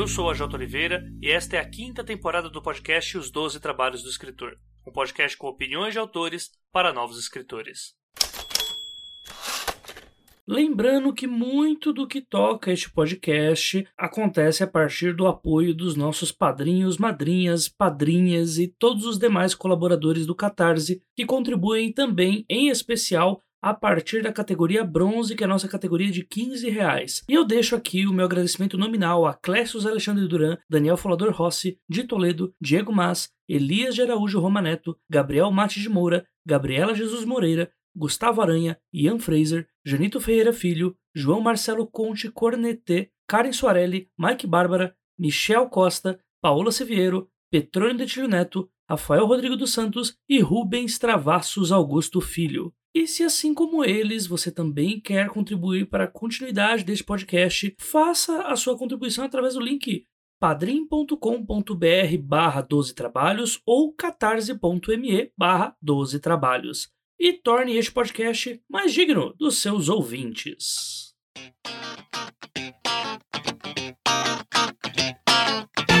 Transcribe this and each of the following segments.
Eu sou a Jota Oliveira e esta é a quinta temporada do podcast Os Doze Trabalhos do Escritor, um podcast com opiniões de autores para novos escritores. Lembrando que muito do que toca este podcast acontece a partir do apoio dos nossos padrinhos, madrinhas, padrinhas e todos os demais colaboradores do Catarse que contribuem também, em especial, a partir da categoria bronze, que é a nossa categoria de 15 reais. E eu deixo aqui o meu agradecimento nominal a Clécius Alexandre Duran, Daniel Falador Rossi, de Toledo, Diego Mas, Elias de Araújo Romaneto, Gabriel Mate de Moura, Gabriela Jesus Moreira, Gustavo Aranha, Ian Fraser, Janito Ferreira Filho, João Marcelo Conte Cornetê, Karen Soarelli, Mike Bárbara, Michel Costa, Paola Seviero, Petrônio Detilho Neto, Rafael Rodrigo dos Santos e Rubens Travassos Augusto Filho. E se assim como eles, você também quer contribuir para a continuidade deste podcast, faça a sua contribuição através do link padrim.com.br barra 12 trabalhos ou catarse.me barra 12 trabalhos e torne este podcast mais digno dos seus ouvintes.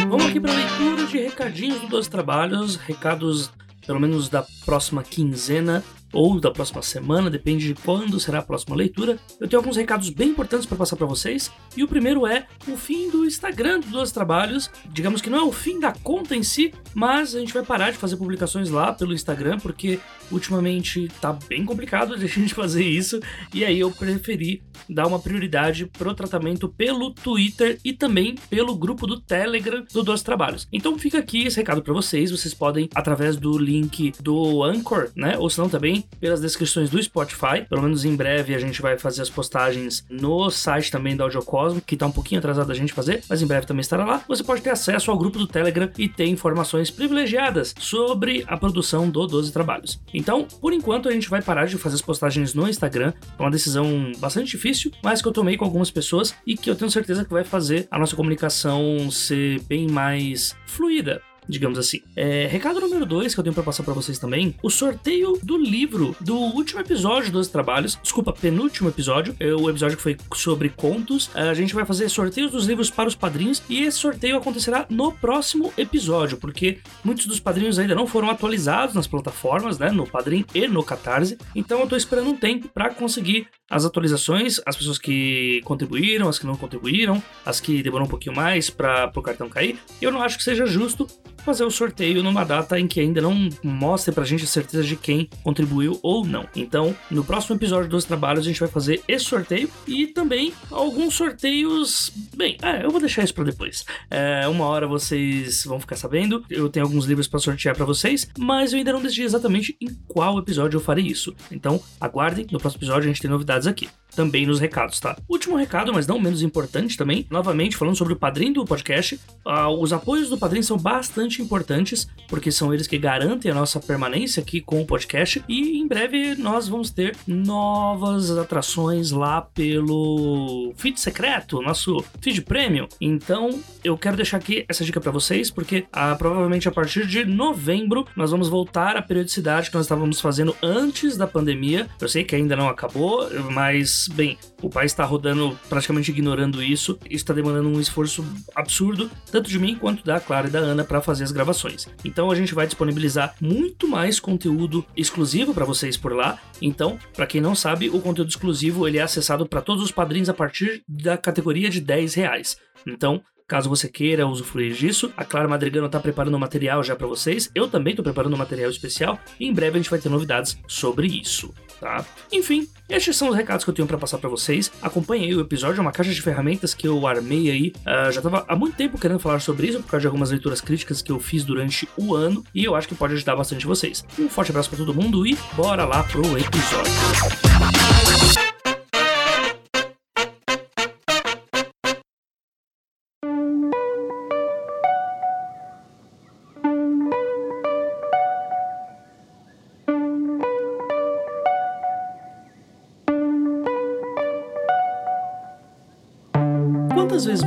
Vamos aqui para a leitura de recadinhos do 12 trabalhos, recados pelo menos da próxima quinzena ou da próxima semana, depende de quando será a próxima leitura. Eu tenho alguns recados bem importantes para passar para vocês. E o primeiro é o fim do Instagram do Dois Trabalhos. Digamos que não é o fim da conta em si, mas a gente vai parar de fazer publicações lá pelo Instagram, porque ultimamente tá bem complicado de a gente fazer isso. E aí eu preferi dar uma prioridade pro tratamento pelo Twitter e também pelo grupo do Telegram do Dois Trabalhos. Então fica aqui esse recado para vocês. Vocês podem, através do link do Anchor, né? Ou senão também pelas descrições do Spotify. Pelo menos em breve a gente vai fazer as postagens no site também da Audiocosmo, que tá um pouquinho atrasado a gente fazer, mas em breve também estará lá. Você pode ter acesso ao grupo do Telegram e ter informações privilegiadas sobre a produção do 12 Trabalhos. Então, por enquanto, a gente vai parar de fazer as postagens no Instagram. É uma decisão bastante difícil, mas que eu tomei com algumas pessoas e que eu tenho certeza que vai fazer a nossa comunicação ser bem mais fluida digamos assim. É, recado número 2 que eu tenho para passar para vocês também: o sorteio do livro do último episódio dos trabalhos, desculpa, penúltimo episódio, é o episódio que foi sobre contos. A gente vai fazer sorteios dos livros para os padrinhos e esse sorteio acontecerá no próximo episódio, porque muitos dos padrinhos ainda não foram atualizados nas plataformas, né, no Padrim e no Catarse. Então eu tô esperando um tempo para conseguir as atualizações, as pessoas que contribuíram, as que não contribuíram, as que demoraram um pouquinho mais para o cartão cair. Eu não acho que seja justo fazer o sorteio numa data em que ainda não mostre pra gente a certeza de quem contribuiu ou não. Então, no próximo episódio dos trabalhos, a gente vai fazer esse sorteio e também alguns sorteios. Bem, é, eu vou deixar isso para depois. É, uma hora vocês vão ficar sabendo. Eu tenho alguns livros para sortear para vocês, mas eu ainda não decidi exatamente em qual episódio eu farei isso. Então, aguardem, no próximo episódio a gente tem novidades aqui também nos recados, tá? Último recado, mas não menos importante também, novamente falando sobre o padrinho do podcast. Uh, os apoios do padrinho são bastante importantes, porque são eles que garantem a nossa permanência aqui com o podcast. E em breve nós vamos ter novas atrações lá pelo feed secreto, nosso feed premium. Então eu quero deixar aqui essa dica para vocês, porque uh, provavelmente a partir de novembro nós vamos voltar à periodicidade que nós estávamos fazendo antes da pandemia. Eu sei que ainda não acabou, mas bem, o país está rodando praticamente ignorando isso. Isso está demandando um esforço absurdo, tanto de mim quanto da Clara e da Ana, para fazer as gravações. Então a gente vai disponibilizar muito mais conteúdo exclusivo para vocês por lá. Então, para quem não sabe, o conteúdo exclusivo ele é acessado para todos os padrinhos a partir da categoria de 10 reais. Então, Caso você queira usufruir disso, a Clara Madrigano está preparando material já para vocês. Eu também estou preparando material especial e em breve a gente vai ter novidades sobre isso, tá? Enfim, estes são os recados que eu tenho para passar para vocês. Acompanhe o episódio, é uma caixa de ferramentas que eu armei aí. Uh, já estava há muito tempo querendo falar sobre isso por causa de algumas leituras críticas que eu fiz durante o ano e eu acho que pode ajudar bastante vocês. Um forte abraço para todo mundo e bora lá pro episódio.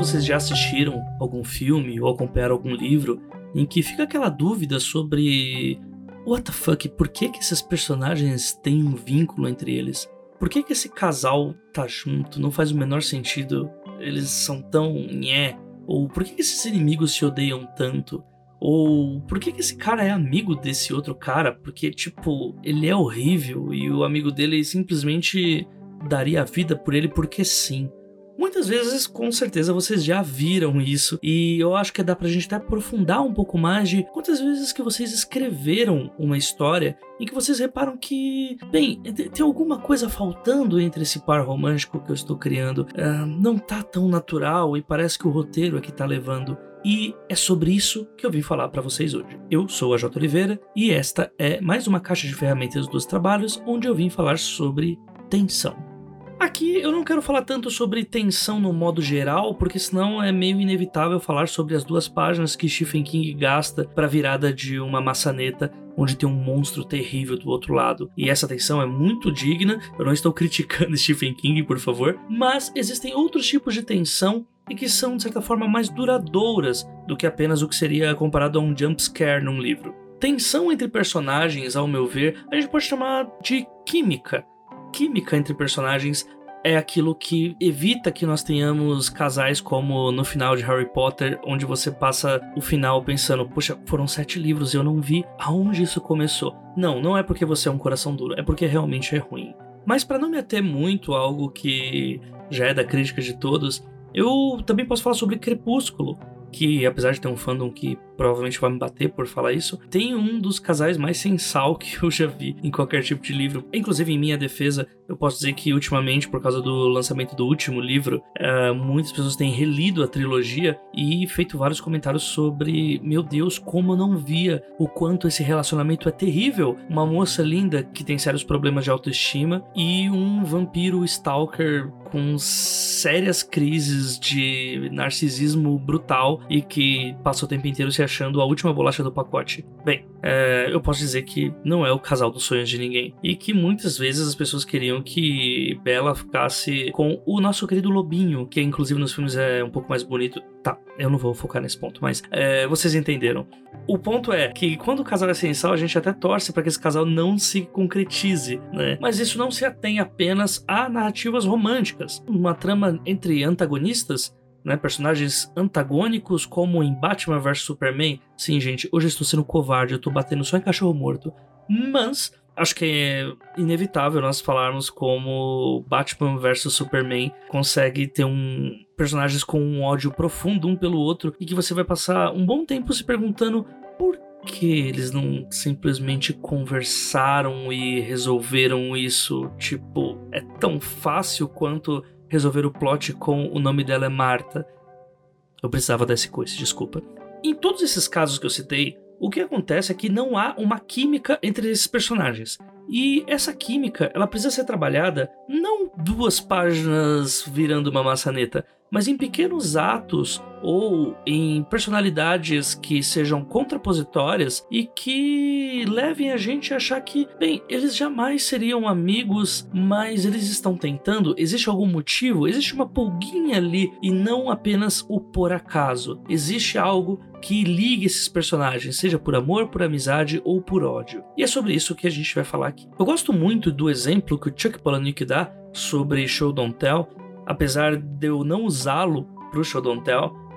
Vocês já assistiram algum filme ou acompanharam algum livro em que fica aquela dúvida sobre what the fuck, por que que esses personagens têm um vínculo entre eles? Por que que esse casal tá junto? Não faz o menor sentido. Eles são tão nhé. Ou por que esses inimigos se odeiam tanto? Ou por que, que esse cara é amigo desse outro cara? Porque, tipo, ele é horrível e o amigo dele simplesmente daria a vida por ele porque sim. Muitas vezes, com certeza, vocês já viram isso, e eu acho que dá pra gente até aprofundar um pouco mais de quantas vezes que vocês escreveram uma história em que vocês reparam que, bem, tem alguma coisa faltando entre esse par romântico que eu estou criando. Uh, não tá tão natural e parece que o roteiro é que tá levando. E é sobre isso que eu vim falar para vocês hoje. Eu sou a J. Oliveira e esta é mais uma caixa de ferramentas dos trabalhos onde eu vim falar sobre tensão. Aqui eu não quero falar tanto sobre tensão no modo geral, porque senão é meio inevitável falar sobre as duas páginas que Stephen King gasta para virada de uma maçaneta onde tem um monstro terrível do outro lado. E essa tensão é muito digna. Eu não estou criticando Stephen King, por favor, mas existem outros tipos de tensão e que são de certa forma mais duradouras do que apenas o que seria comparado a um jump scare num livro. Tensão entre personagens, ao meu ver, a gente pode chamar de química química entre personagens é aquilo que evita que nós tenhamos casais como no final de Harry Potter, onde você passa o final pensando, poxa, foram sete livros e eu não vi aonde isso começou. Não, não é porque você é um coração duro, é porque realmente é ruim. Mas para não me ater muito a algo que já é da crítica de todos, eu também posso falar sobre Crepúsculo, que apesar de ter um fandom que provavelmente vai me bater por falar isso, tem um dos casais mais sensal que eu já vi em qualquer tipo de livro. Inclusive, em minha defesa, eu posso dizer que ultimamente, por causa do lançamento do último livro, uh, muitas pessoas têm relido a trilogia e feito vários comentários sobre, meu Deus, como eu não via o quanto esse relacionamento é terrível. Uma moça linda que tem sérios problemas de autoestima e um vampiro stalker com sérias crises de narcisismo brutal e que passa o tempo inteiro se achando a última bolacha do pacote. Bem, é, eu posso dizer que não é o casal dos sonhos de ninguém. E que muitas vezes as pessoas queriam que Bella ficasse com o nosso querido Lobinho, que inclusive nos filmes é um pouco mais bonito. Tá, eu não vou focar nesse ponto, mas é, vocês entenderam. O ponto é que quando o casal é sensal, a gente até torce para que esse casal não se concretize, né? Mas isso não se atém apenas a narrativas românticas. Uma trama entre antagonistas né, personagens antagônicos como em Batman vs Superman. Sim, gente, hoje eu estou sendo covarde, eu estou batendo só em cachorro morto. Mas acho que é inevitável nós falarmos como Batman vs Superman consegue ter um personagens com um ódio profundo um pelo outro e que você vai passar um bom tempo se perguntando por que eles não simplesmente conversaram e resolveram isso? Tipo, é tão fácil quanto resolver o plot com o nome dela é Marta. Eu precisava desse coice, desculpa. Em todos esses casos que eu citei, o que acontece é que não há uma química entre esses personagens. E essa química, ela precisa ser trabalhada não duas páginas virando uma maçaneta, mas em pequenos atos ou em personalidades que sejam contrapositórias e que levem a gente a achar que, bem, eles jamais seriam amigos, mas eles estão tentando. Existe algum motivo? Existe uma pulguinha ali e não apenas o por acaso. Existe algo que ligue esses personagens, seja por amor, por amizade ou por ódio. E é sobre isso que a gente vai falar aqui. Eu gosto muito do exemplo que o Chuck Palahniuk dá sobre Show Don't Tell, apesar de eu não usá-lo para o Show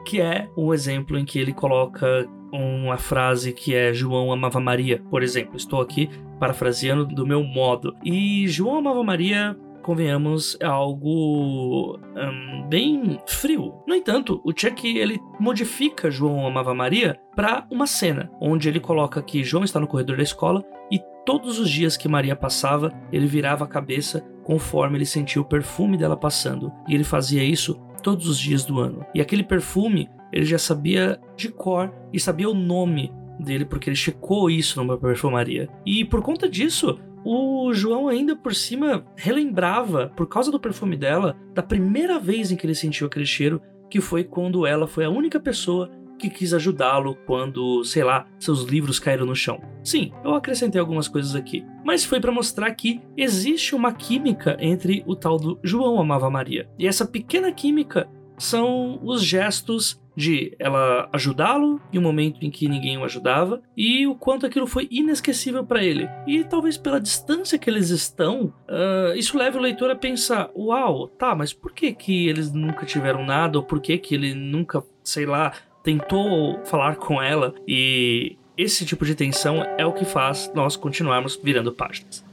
que é um exemplo em que ele coloca uma frase que é João amava Maria, por exemplo. Estou aqui parafraseando do meu modo. E João amava Maria convenhamos, é algo um, bem frio. No entanto, o Chuck ele modifica João amava Maria para uma cena onde ele coloca que João está no corredor da escola e todos os dias que Maria passava, ele virava a cabeça conforme ele sentia o perfume dela passando. E ele fazia isso todos os dias do ano. E aquele perfume ele já sabia de cor e sabia o nome dele porque ele checou isso numa perfumaria. E por conta disso, o João ainda por cima relembrava, por causa do perfume dela, da primeira vez em que ele sentiu aquele cheiro, que foi quando ela foi a única pessoa que quis ajudá-lo quando, sei lá, seus livros caíram no chão. Sim, eu acrescentei algumas coisas aqui, mas foi para mostrar que existe uma química entre o tal do João amava Maria. E essa pequena química são os gestos de ela ajudá-lo em um momento em que ninguém o ajudava e o quanto aquilo foi inesquecível para ele. E talvez pela distância que eles estão, uh, isso leve o leitor a pensar: uau, tá, mas por que que eles nunca tiveram nada ou por que que ele nunca sei lá, tentou falar com ela e esse tipo de tensão é o que faz nós continuarmos virando páginas.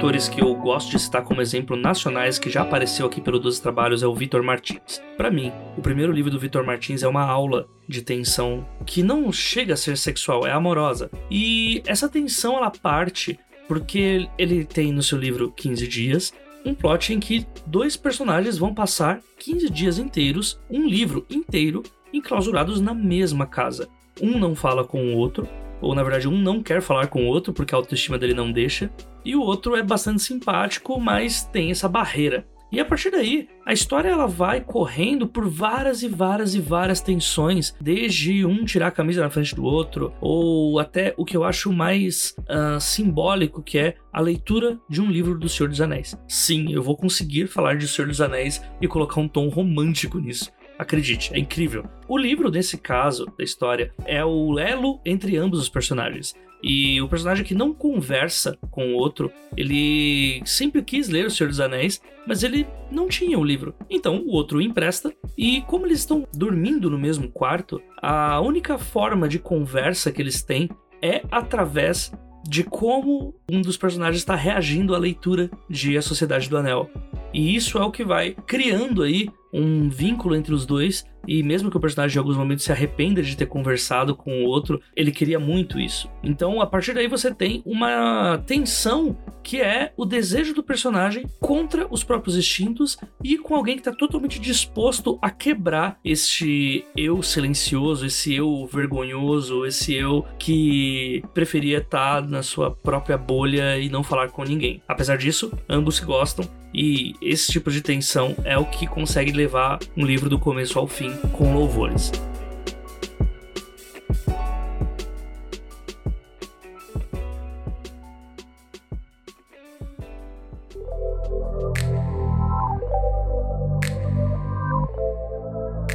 Autores que eu gosto de citar como exemplo nacionais que já apareceu aqui pelo Doze Trabalhos é o Vitor Martins. Para mim, o primeiro livro do Vitor Martins é uma aula de tensão que não chega a ser sexual, é amorosa. E essa tensão ela parte porque ele tem no seu livro 15 dias um plot em que dois personagens vão passar 15 dias inteiros, um livro inteiro, enclausurados na mesma casa. Um não fala com o outro, ou na verdade um não quer falar com o outro porque a autoestima dele não deixa, e o outro é bastante simpático, mas tem essa barreira. E a partir daí, a história ela vai correndo por várias e várias e várias tensões, desde um tirar a camisa na frente do outro, ou até o que eu acho mais uh, simbólico, que é a leitura de um livro do Senhor dos Anéis. Sim, eu vou conseguir falar de Senhor dos Anéis e colocar um tom romântico nisso. Acredite, é incrível. O livro, nesse caso da história, é o elo entre ambos os personagens. E o personagem que não conversa com o outro, ele sempre quis ler O Senhor dos Anéis, mas ele não tinha o livro. Então o outro empresta, e como eles estão dormindo no mesmo quarto, a única forma de conversa que eles têm é através de como um dos personagens está reagindo à leitura de A Sociedade do Anel. E isso é o que vai criando aí um vínculo entre os dois e mesmo que o personagem em alguns momentos se arrependa de ter conversado com o outro, ele queria muito isso. Então, a partir daí você tem uma tensão que é o desejo do personagem contra os próprios instintos e com alguém que está totalmente disposto a quebrar este eu silencioso, esse eu vergonhoso, esse eu que preferia estar tá na sua própria bolha e não falar com ninguém. Apesar disso, ambos se gostam e esse tipo de tensão é o que consegue levar um livro do começo ao fim com louvores.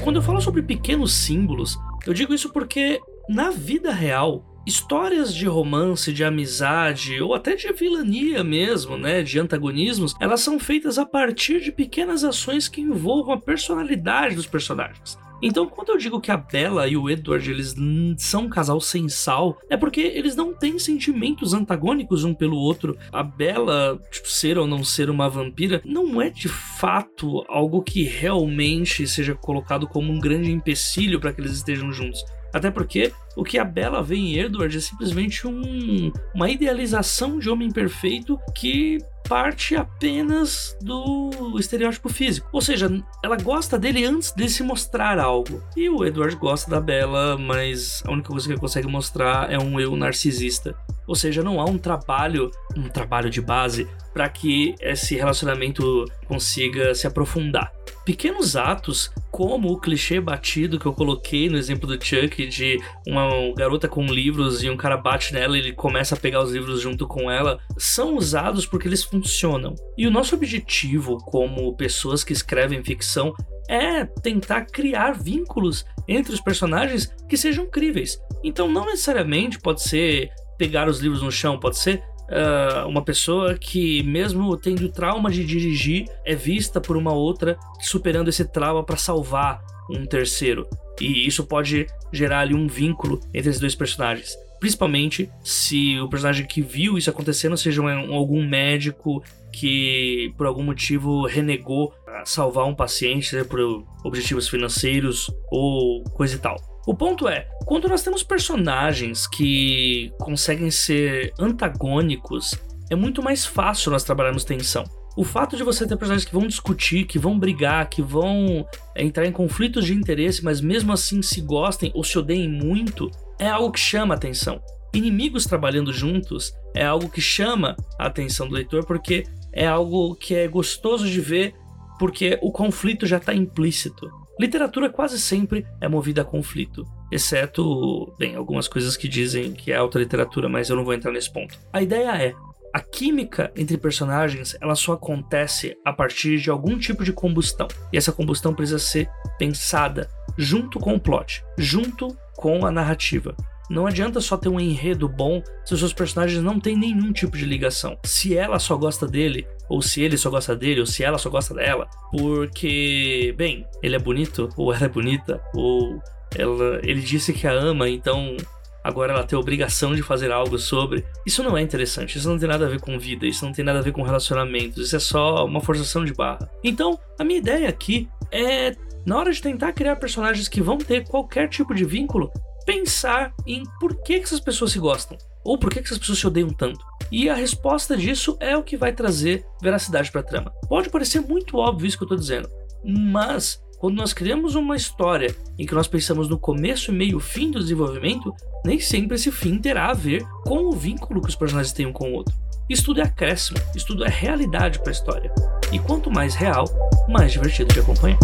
Quando eu falo sobre pequenos símbolos, eu digo isso porque na vida real histórias de romance, de amizade ou até de vilania mesmo, né, de antagonismos, elas são feitas a partir de pequenas ações que envolvam a personalidade dos personagens. Então, quando eu digo que a Bella e o Edward eles são um casal sem sal, é porque eles não têm sentimentos antagônicos um pelo outro. A Bella, tipo, ser ou não ser uma vampira, não é de fato algo que realmente seja colocado como um grande empecilho para que eles estejam juntos. Até porque o que a Bella vê em Edward é simplesmente um, uma idealização de homem perfeito que parte apenas do estereótipo físico. Ou seja, ela gosta dele antes de se mostrar algo. E o Edward gosta da Bella, mas a única coisa que ele consegue mostrar é um eu narcisista. Ou seja, não há um trabalho, um trabalho de base para que esse relacionamento consiga se aprofundar pequenos atos, como o clichê batido que eu coloquei no exemplo do Chuck, de uma garota com livros e um cara bate nela e ele começa a pegar os livros junto com ela, são usados porque eles funcionam. E o nosso objetivo, como pessoas que escrevem ficção, é tentar criar vínculos entre os personagens que sejam críveis. Então, não necessariamente pode ser pegar os livros no chão, pode ser uh, uma pessoa que, mesmo tendo trauma de dirigir, é vista por uma outra superando esse trauma para salvar um terceiro. E isso pode gerar ali um vínculo entre esses dois personagens. Principalmente se o personagem que viu isso acontecendo seja um, algum médico que por algum motivo renegou salvar um paciente, por objetivos financeiros ou coisa e tal. O ponto é, quando nós temos personagens que conseguem ser antagônicos, é muito mais fácil nós trabalharmos tensão. O fato de você ter personagens que vão discutir, que vão brigar, que vão entrar em conflitos de interesse, mas mesmo assim se gostem ou se odeiem muito, é algo que chama atenção. Inimigos trabalhando juntos é algo que chama a atenção do leitor porque é algo que é gostoso de ver porque o conflito já está implícito. Literatura quase sempre é movida a conflito. Exceto, bem, algumas coisas que dizem que é alta literatura, mas eu não vou entrar nesse ponto. A ideia é a química entre personagens ela só acontece a partir de algum tipo de combustão. E essa combustão precisa ser pensada junto com o plot, junto com a narrativa. Não adianta só ter um enredo bom se os seus personagens não têm nenhum tipo de ligação. Se ela só gosta dele, ou se ele só gosta dele, ou se ela só gosta dela, porque, bem, ele é bonito, ou ela é bonita, ou ela, ele disse que a ama, então agora ela tem a obrigação de fazer algo sobre. Isso não é interessante, isso não tem nada a ver com vida, isso não tem nada a ver com relacionamentos, isso é só uma forçação de barra. Então, a minha ideia aqui é, na hora de tentar criar personagens que vão ter qualquer tipo de vínculo, pensar em por que, que essas pessoas se gostam. Ou por que, que essas pessoas se odeiam tanto? E a resposta disso é o que vai trazer veracidade para a trama. Pode parecer muito óbvio isso que eu estou dizendo, mas quando nós criamos uma história em que nós pensamos no começo, meio e fim do desenvolvimento, nem sempre esse fim terá a ver com o vínculo que os personagens têm um com o outro. Isso tudo é acréscimo, isso tudo é realidade para a história. E quanto mais real, mais divertido de acompanhar.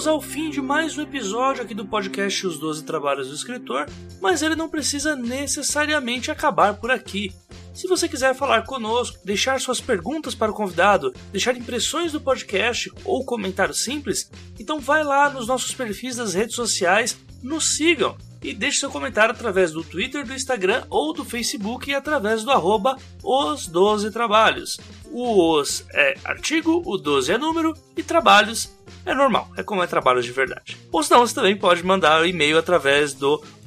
Chegamos ao fim de mais um episódio aqui do podcast Os 12 Trabalhos do Escritor, mas ele não precisa necessariamente acabar por aqui. Se você quiser falar conosco, deixar suas perguntas para o convidado, deixar impressões do podcast ou comentário simples, então vai lá nos nossos perfis das redes sociais, nos sigam e deixe seu comentário através do Twitter, do Instagram ou do Facebook e através do arroba os 12 trabalhos. O os é artigo, o 12 é número e trabalhos é normal, é como é trabalho de verdade. Ou senão você também pode mandar um e-mail através do